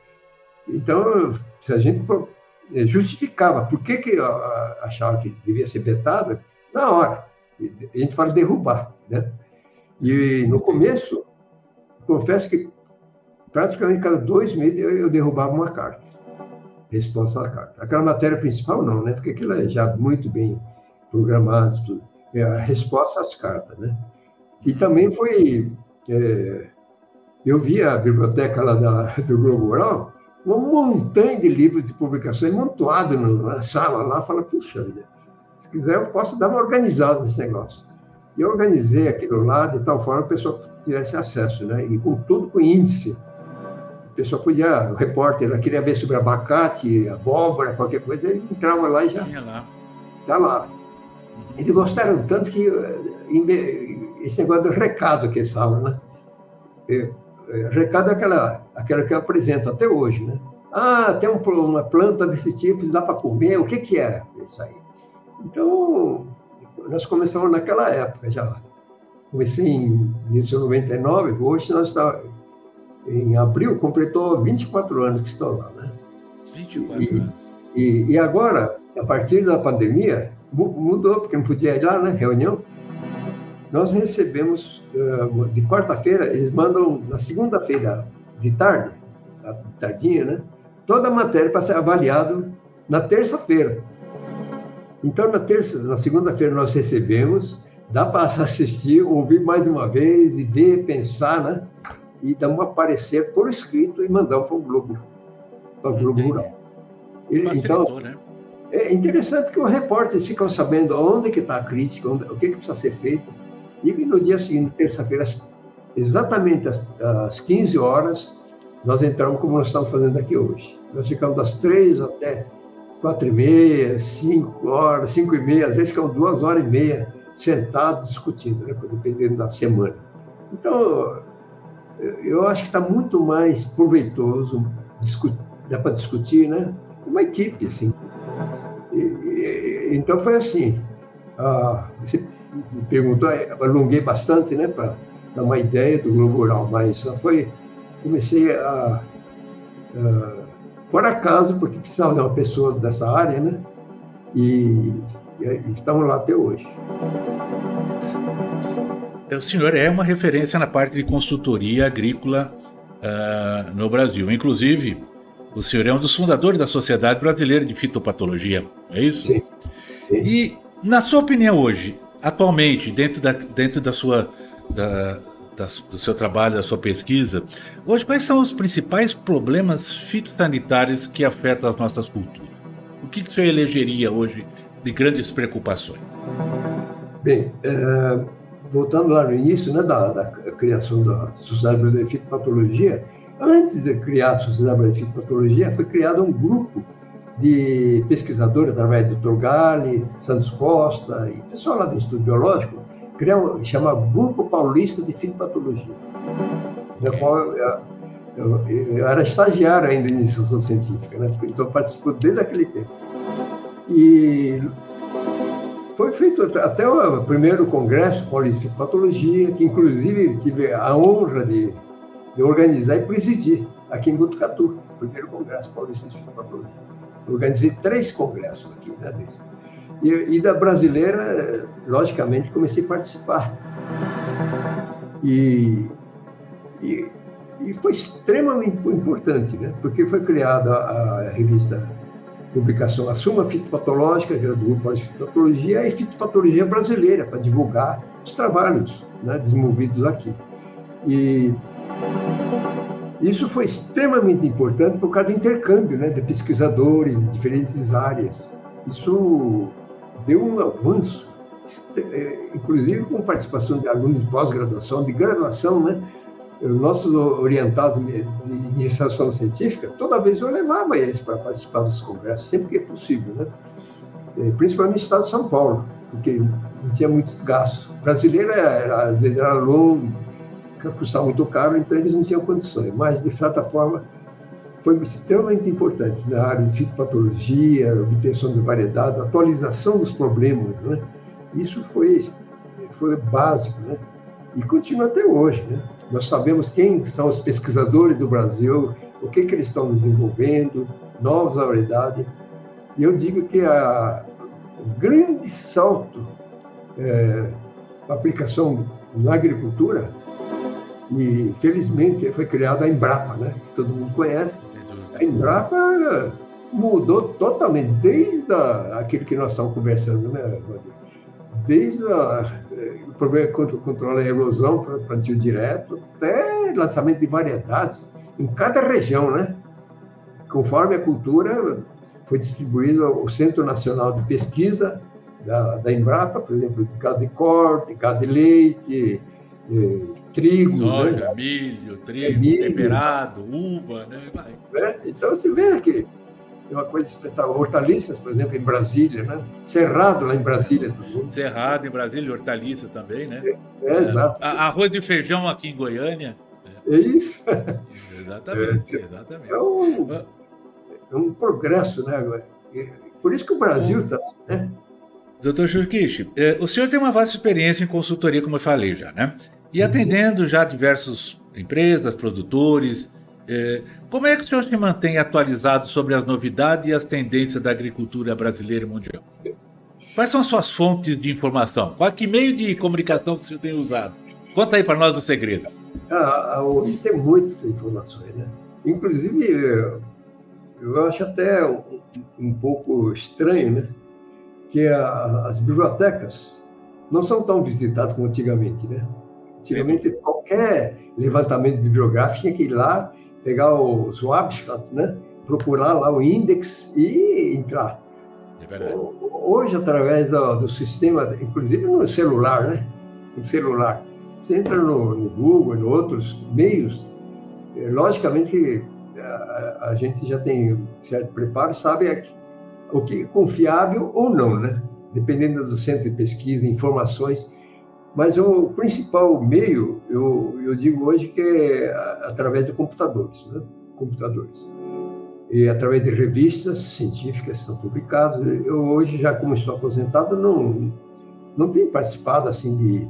Então, se a gente eh, justificava por que, que achava que devia ser vetada, na hora. A gente fala derrubar, né? E no começo, confesso que praticamente cada dois meses eu, derrubava uma carta, resposta à carta. Aquela matéria principal não, né? Porque aquilo é já muito bem programado, tudo. É a resposta às cartas, né? E também foi... É, eu vi a biblioteca lá da, do Globo Rural, uma montanha de livros de publicações montuado na sala lá, fala, puxa vida, se quiser eu posso dar uma organizada nesse negócio. E eu organizei aquilo lá de tal forma que a pessoa tivesse acesso, né? E com tudo com índice. A pessoa podia, o repórter, queria ver sobre abacate, abóbora, qualquer coisa, ele entrava lá e já. Está lá. Eles gostaram tanto que eh, esse negócio do recado que eles falam, né? É, é, recado é aquela, aquela que eu apresento até hoje, né? Ah, tem um, uma planta desse tipo, dá para comer, o que, que é isso aí? Então, nós começamos naquela época já. Comecei em 1999, hoje nós estamos, em abril, completou 24 anos que estou lá, né? 24 e, anos. E, e agora, a partir da pandemia, mudou, porque não podia ir lá, né? Reunião. Nós recebemos, de quarta-feira, eles mandam na segunda-feira de tarde, tardinha, né? Toda a matéria para ser avaliado na terça-feira. Então, na terça, na segunda-feira nós recebemos, dá para [laughs] assistir, ouvir mais de uma vez e ver, pensar, né? E dar um parecer por escrito e mandar para o Globo, para o Globo Rural. Ele, então, né? É interessante que os repórteres ficam sabendo onde que está a crítica, onde, o que, que precisa ser feito. E no dia seguinte, terça-feira, exatamente às, às 15 horas, nós entramos como nós estamos fazendo aqui hoje. Nós ficamos das três até quatro e meia, cinco horas, cinco e meia, às vezes ficam duas horas e meia sentados discutindo, né, dependendo da semana. Então, eu acho que está muito mais proveitoso, discutir, dá para discutir, né? Uma equipe, assim. E, e, então, foi assim. Ah, você me perguntou, alonguei bastante, né, para dar uma ideia do Globo Rural, mas foi... Comecei a, a por acaso, porque precisava de uma pessoa dessa área, né? E, e estamos lá até hoje. O senhor é uma referência na parte de consultoria agrícola uh, no Brasil. Inclusive, o senhor é um dos fundadores da Sociedade Brasileira de Fitopatologia, é isso? Sim. Sim. E, na sua opinião, hoje, atualmente, dentro da, dentro da sua, da, da, do seu trabalho, da sua pesquisa, hoje quais são os principais problemas fitossanitários que afetam as nossas culturas? O que, que o senhor elegeria hoje de grandes preocupações? Bem, é, voltando lá no início né, da, da criação da Sociedade Brasileira de Fitopatologia, antes de criar a Sociedade Brasileira de Fitopatologia, foi criado um grupo de pesquisadores, através do Dr. Gale, Santos Costa e pessoal lá do Instituto Biológico, criou, chama Grupo Paulista de Fitopatologia, no qual eu, eu, eu, era estagiário ainda em iniciação científica, né? então participou desde aquele tempo. E foi feito até o primeiro congresso paulista de fitopatologia, que inclusive tive a honra de, de organizar e presidir aqui em Botucatu, o primeiro congresso paulista de fitopatologia. Organizei três congressos aqui, né, desse. E, e, da brasileira, logicamente, comecei a participar. E, e, e foi extremamente importante, né? porque foi criada a, a revista publicação A Suma Fitopatológica, que era do grupo de Fitopatologia, e Fitopatologia Brasileira, para divulgar os trabalhos né, desenvolvidos aqui. E isso foi extremamente importante por causa do intercâmbio né, de pesquisadores de diferentes áreas. Isso deu um avanço inclusive com participação de alunos de pós-graduação, de graduação, né? Nossos orientados de iniciação científica, toda vez eu levava eles para participar dos congressos, sempre que é possível, né? Principalmente no estado de São Paulo, porque não tinha muitos gastos. O brasileiro, era, às vezes, era longo, custava muito caro, então eles não tinham condições. Mas, de certa forma, foi extremamente importante na área de fitopatologia, obtenção de variedade, atualização dos problemas, né? Isso foi, foi básico, né? E continua até hoje, né? Nós sabemos quem são os pesquisadores do Brasil, o que, que eles estão desenvolvendo, novas variedades. E eu digo que a, grande salto é, a aplicação na agricultura e felizmente foi criada a Embrapa, né? Que todo mundo conhece. A Embrapa mudou totalmente desde a, aquilo que nós estamos conversando, né? Desde a, o problema contra controlar a erosão para plantio direto até lançamento de variedades em cada região, né? Conforme a cultura foi distribuído o Centro Nacional de Pesquisa da, da Embrapa, por exemplo, gado de corte, gado de leite, eh, trigo. Soja, né? milho, trigo, é milho. temperado, uva, né? É, então você vê que é uma coisa espetacular. Hortaliças, por exemplo, em Brasília, né? Cerrado lá em Brasília. Cerrado em Brasília, hortaliça também, né? É, é exato. Arroz de feijão aqui em Goiânia. É isso. Exatamente, [laughs] é, exatamente. É um, é um progresso, né? Por isso que o Brasil está assim, né? Doutor Churquish, eh, o senhor tem uma vasta experiência em consultoria, como eu falei já, né? E atendendo já diversas empresas, produtores. Eh, como é que o senhor se mantém atualizado sobre as novidades e as tendências da agricultura brasileira e mundial? Quais são as suas fontes de informação? Qual que meio de comunicação que o senhor tem usado? Conta aí para nós o segredo. Ah, hoje tem muitas informações, né? Inclusive, eu acho até um, um pouco estranho, né? que a, as bibliotecas não são tão visitadas como antigamente, né? Antigamente, qualquer levantamento bibliográfico tinha que ir lá, pegar os Wabstat, né? procurar lá o índex e entrar. É Hoje, através do, do, sistema, inclusive no celular, né? No celular, você entra no, no Google, em outros meios, é, logicamente a, a, gente já tem certo preparo, sabe o que é confiável ou não, né? Dependendo do centro de pesquisa, informações. Mas o principal meio, eu, eu digo hoje que é através de computadores, né? Computadores. E através de revistas científicas que são publicadas. Eu hoje, já como estou aposentado, não, não tenho participado assim de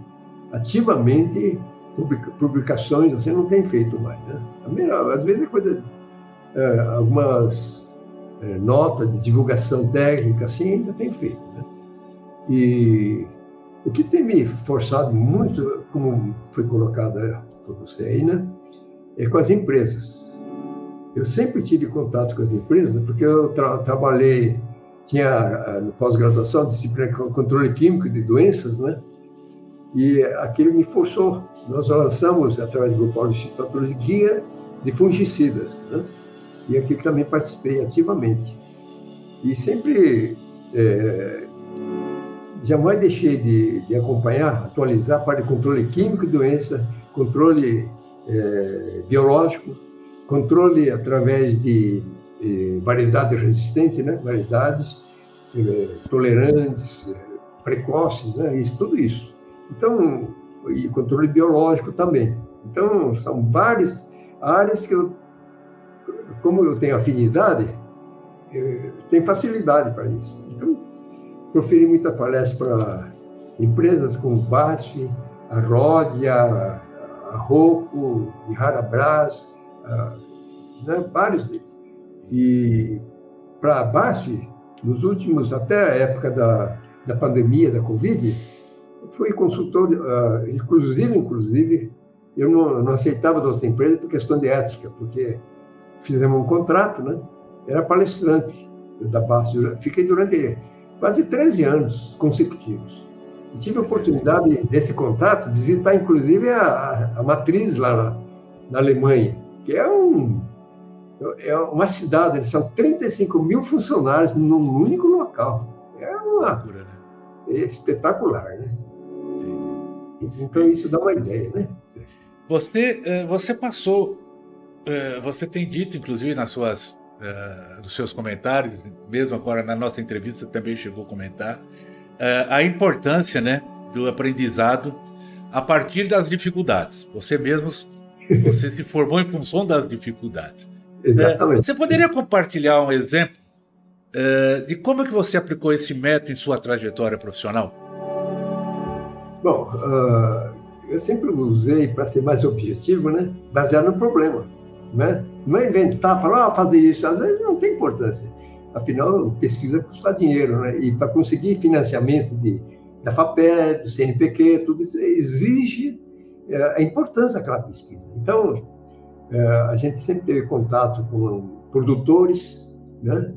ativamente publicações, você não tem feito mais, né? Às vezes é coisa, é, algumas é, nota de divulgação técnica, assim, ainda tem feito. Né? E o que tem me forçado muito, como foi colocado por você aí, né, é com as empresas. Eu sempre tive contato com as empresas, né, porque eu tra trabalhei, tinha no pós-graduação disciplina controle químico de doenças, né? E aquilo me forçou. Nós lançamos, através do Grupo Instituto, guia de fungicidas, né? e aqui também participei ativamente. E sempre, é, jamais deixei de, de, acompanhar, atualizar para controle químico de doença, controle é, biológico, controle através de é, variedades resistentes, né? variedades é, tolerantes, precoces, né? isso, tudo isso. Então, e controle biológico também. Então, são várias áreas que eu como eu tenho afinidade, eu tenho facilidade para isso. Então, proferi muita palestra para empresas como BASF, a Rodia, a Rocco, a Harabras, né, vários deles. E para a BASF, nos últimos, até a época da, da pandemia, da Covid, fui consultor uh, exclusivo, inclusive, eu não, não aceitava das empresas por questão de ética, porque fizemos um contrato, né? Era palestrante da BASF. Fiquei durante quase 13 anos consecutivos. E tive a oportunidade desse contato de visitar, inclusive, a, a matriz lá na, na, Alemanha, que é, um, é uma cidade, são 35 mil funcionários num único local. É uma. espetacular, né? Então isso dá uma ideia, né? Você, eh, você passou, eh, você tem dito, inclusive nas suas, eh, nos seus comentários, mesmo agora na nossa entrevista também chegou a comentar a importância, né, do aprendizado a partir das dificuldades. Você mesmo, você se formou em função das dificuldades. [laughs] Exatamente. Você poderia compartilhar um exemplo de como é que você aplicou esse método em sua trajetória profissional? Bom, uh, eu sempre usei, para ser mais objetivo, né, baseado no problema. Né? Não é inventar, falar, ah, fazer isso, às vezes não tem importância. Afinal, pesquisa custa dinheiro, né? e para conseguir financiamento de, da FAPED, do CNPq, tudo isso exige é, a importância daquela pesquisa. Então, é, a gente sempre teve contato com produtores, né?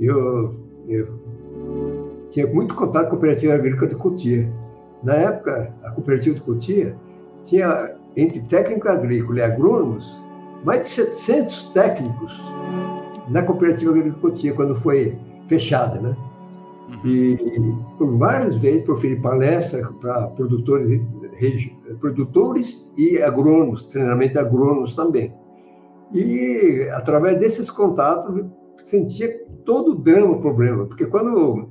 Eu, eu tinha muito contato com a Cooperativa Agrícola de Cotia, na época, a cooperativa de Cotia tinha, entre técnico agrícola e agrônomos, mais de 700 técnicos na cooperativa Cotia, quando foi fechada, né? Uhum. E por várias vezes proferi palestra para produtores, produtores e agrônomos, treinamento de agrônomos também. E através desses contatos sentia todo o drama, o problema, porque quando,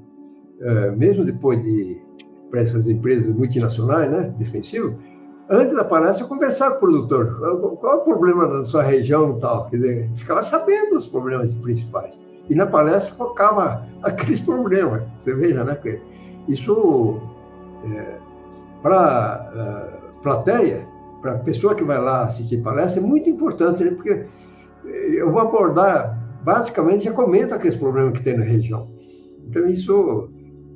eh, mesmo depois de para essas empresas multinacionais, né, defensivo, antes da palestra, eu conversava com o produtor. Qual é o problema da sua região e tal? Quer dizer, ficava sabendo os problemas principais. E na palestra focava [laughs] aqueles problemas. Você veja, né? Que isso, é, para a é, plateia, para a pessoa que vai lá assistir palestra, é muito importante, né? Porque eu vou abordar, basicamente, já comento aqueles problemas que tem na região. Então, isso...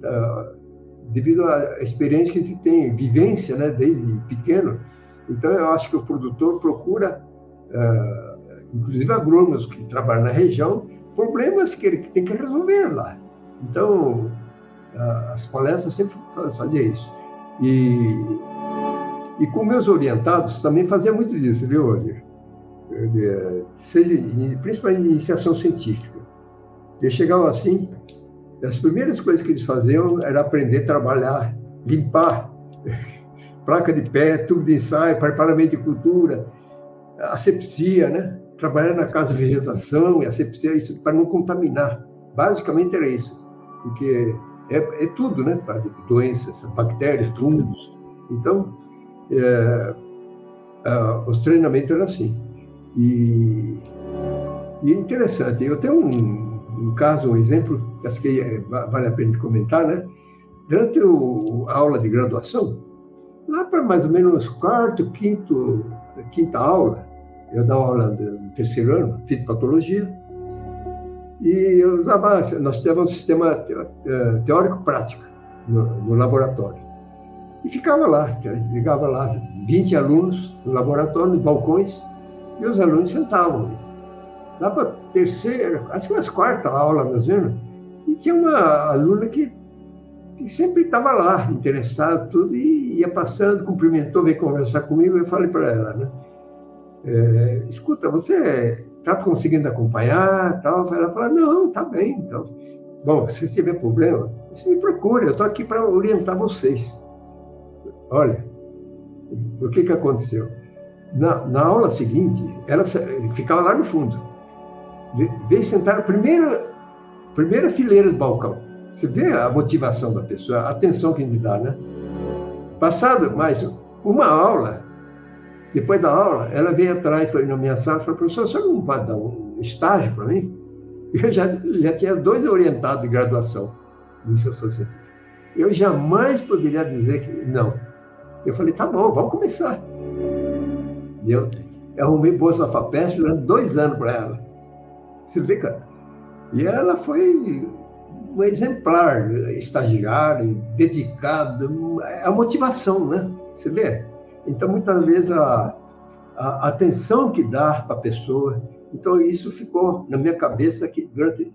Uh, devido à experiência que a gente tem, vivência, né, desde pequeno. Então, eu acho que o produtor procura, uh, inclusive agrônomos que trabalham na região, problemas que ele tem que resolver lá. Então, uh, as palestras sempre faziam isso. E, e com meus orientados também fazia muito disso, viu, Oliver? Seja, principalmente iniciação científica. Eles chegavam assim, as primeiras coisas que eles faziam era aprender a trabalhar, limpar [laughs] placa de pé, tubo de ensaio, preparamento de cultura, asepsia, né? Trabalhar na casa de vegetação e asepsia, isso para não contaminar. Basicamente era isso, porque é, é tudo, né? Para doenças, bactérias, fungos. Então, é, os treinamentos eram assim. E, e é interessante, eu tenho um, um caso, um exemplo, acho que é, vale a pena comentar, né? Durante o, a aula de graduação, lá para mais ou menos quarto, quinto, quinta aula, eu dava aula no terceiro ano, fitopatologia, e eu usava, nós tínhamos um sistema é, teórico-prático no, no, laboratório. E ficava lá, ligava lá, 20 alunos no laboratório, nos balcões, e os alunos sentavam lá para terceira, acho que umas quarta aula, mais ou menos, e tinha uma aluna que, que sempre estava lá, interessada, tudo, e ia passando, cumprimentou, veio conversar comigo, eu falei para ela, né? É, escuta, você está conseguindo acompanhar, tal? Ela falou, não, tá bem, então. Bom, se tiver problema, você me procure, eu estou aqui para orientar vocês. Olha, o que que aconteceu? Na, na aula seguinte, ela ficava lá no fundo veio sentar na primeira, primeira fileira do balcão. Você vê a motivação da pessoa, a atenção que ele dá, né? Passado mais uma aula, depois da aula, ela veio atrás, foi na minha sala e falou, professor, você não vai dar um estágio para mim? [laughs] Eu já, já tinha dois orientados de graduação em iniciação científica. Eu jamais poderia dizer que não. Eu falei, tá bom, vamos começar. Eu, eu arrumei bolsa na FAPESP durante dois anos para ela. Você vê, cara? E ela foi um exemplar, estagiária, dedicada, a motivação, né? Você vê? Então, muitas vezes, a, a atenção que dá para a pessoa. Então, isso ficou na minha cabeça que, durante,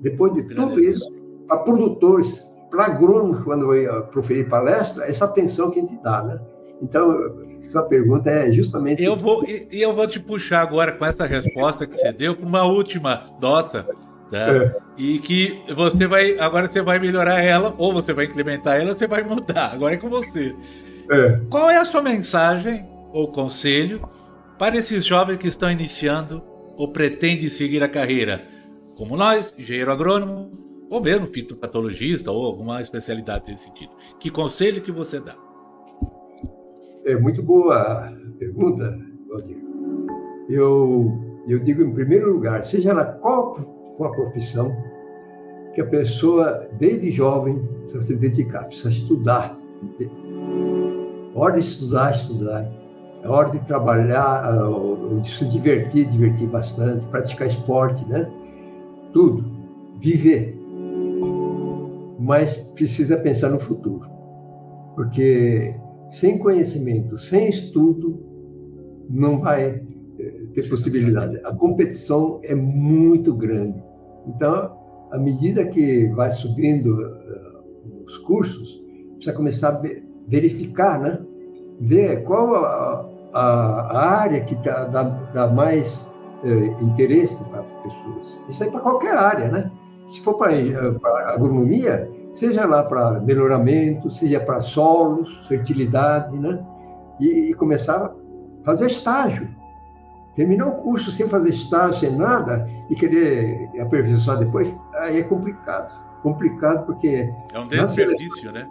depois de tudo isso, para produtores, para agrônomos, quando eu ia proferir palestra, essa atenção que a gente dá, né? Então, essa pergunta é justamente. Eu vou, e eu vou te puxar agora com essa resposta que você deu, com uma última nota, Tá? É. E que você vai. Agora você vai melhorar ela, ou você vai incrementar ela, ou você vai mudar. Agora é com você. É. Qual é a sua mensagem ou conselho para esses jovens que estão iniciando ou pretendem seguir a carreira? Como nós, engenheiro agrônomo, ou mesmo fitopatologista, ou alguma especialidade desse sentido. Que conselho que você dá? É muito boa pergunta, Valdir. Eu, eu digo, em primeiro lugar, seja lá qual for a profissão, que a pessoa, desde jovem, precisa se dedicar, precisa estudar. Hora de estudar, estudar. É hora de trabalhar, de se divertir, divertir bastante, praticar esporte, né? Tudo. Viver. Mas precisa pensar no futuro. Porque sem conhecimento, sem estudo, não vai eh, ter possibilidade. A competição é muito grande. Então, à medida que vai subindo uh, os cursos, precisa começar a verificar, né? Ver qual a, a, a área que tá, dá, dá mais uh, interesse para as pessoas. Isso aí para qualquer área, né? Se for para agronomia, seja lá para melhoramento, seja para solos, fertilidade, né? E, e, começar a fazer estágio. Terminar o curso sem fazer estágio, sem nada, e querer aperfeiçoar depois, aí é complicado. Complicado porque... É um desperdício, né?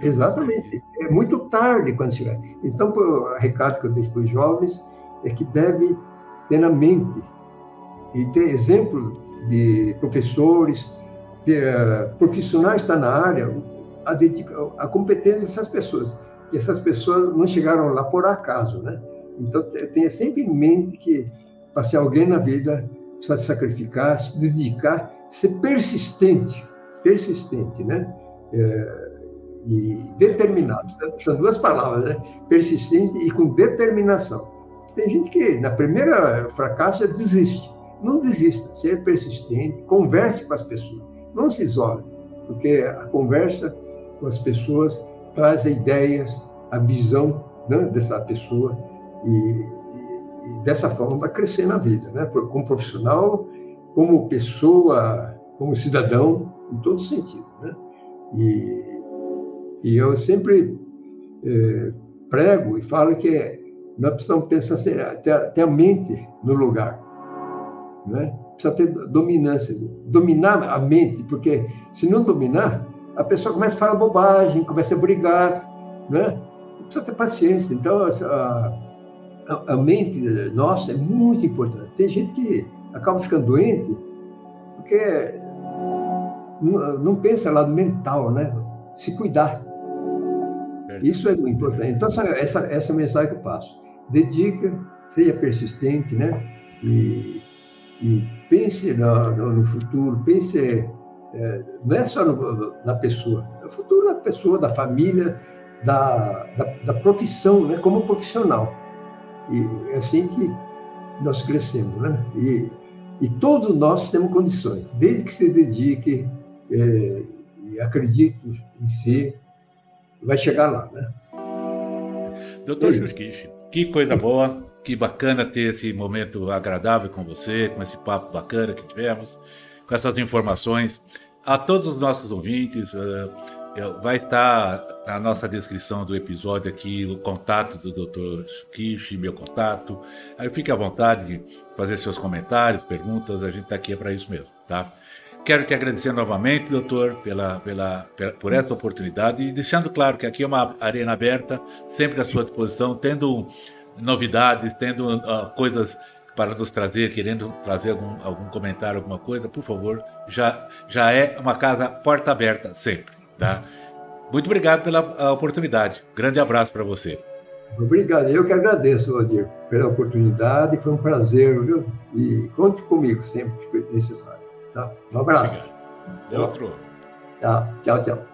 Exatamente. É muito tarde quando chegar. Então, o recado que eu dei para os jovens é que deve ter na mente e ter exemplo de professores, profissionais que estão na área, a, dedica, a competência dessas pessoas. E essas pessoas não chegaram lá por acaso, né? Então, tenha sempre em mente que, para ser alguém na vida, precisa se sacrificar, se dedicar, ser persistente, persistente, né? É, e determinado. São duas palavras, né? Persistente e com determinação. Tem gente que, na primeira fracasso, já desiste. Não desista, seja persistente, converse com as pessoas não se isole, porque a conversa com as pessoas traz ideias, a visão né, dessa pessoa e, e, dessa forma vai crescer na vida, né? como profissional, como pessoa, como cidadão, em todo sentido. Né? E, e eu sempre é, prego e falo que nós precisamos pensar, assim, ter, ter a mente no lugar. Né? Precisa ter dominância, dominar a mente, porque se não dominar, a pessoa começa a falar bobagem, começa a brigar, né? Precisa ter paciência. Então, a, a, a mente nossa é muito importante. Tem gente que acaba ficando doente porque não, não pensa lado mental, né? Se cuidar. Isso é muito importante. Então, essa, essa, essa mensagem que eu passo. Dedica, seja persistente, né? E e pense no, no, no futuro, pense é, não é só no, na pessoa, é o futuro da pessoa, da família, da, da, da, profissão, né, como profissional. E é assim que nós crescemos, né? E, e todos nós temos condições, desde que se dedique é, e acredite em si, vai chegar lá, né? Doutor é que coisa boa que bacana ter esse momento agradável com você, com esse papo bacana que tivemos, com essas informações. A todos os nossos ouvintes, uh, vai estar na nossa descrição do episódio aqui o contato do Dr. Kish, meu contato. Aí fique à vontade de fazer seus comentários, perguntas, a gente está aqui para isso mesmo, tá? Quero te agradecer novamente, doutor, pela, pela, por essa oportunidade e deixando claro que aqui é uma arena aberta, sempre à sua disposição, tendo novidades, tendo uh, coisas para nos trazer, querendo trazer algum, algum comentário, alguma coisa, por favor, já, já é uma casa porta aberta sempre, tá? Muito obrigado pela oportunidade. Grande abraço para você. Obrigado. Eu que agradeço, Valdir, pela oportunidade. Foi um prazer, viu? E conte comigo sempre que necessário. Tá? Um abraço. Obrigado. Outro. Tá. Tchau, tchau.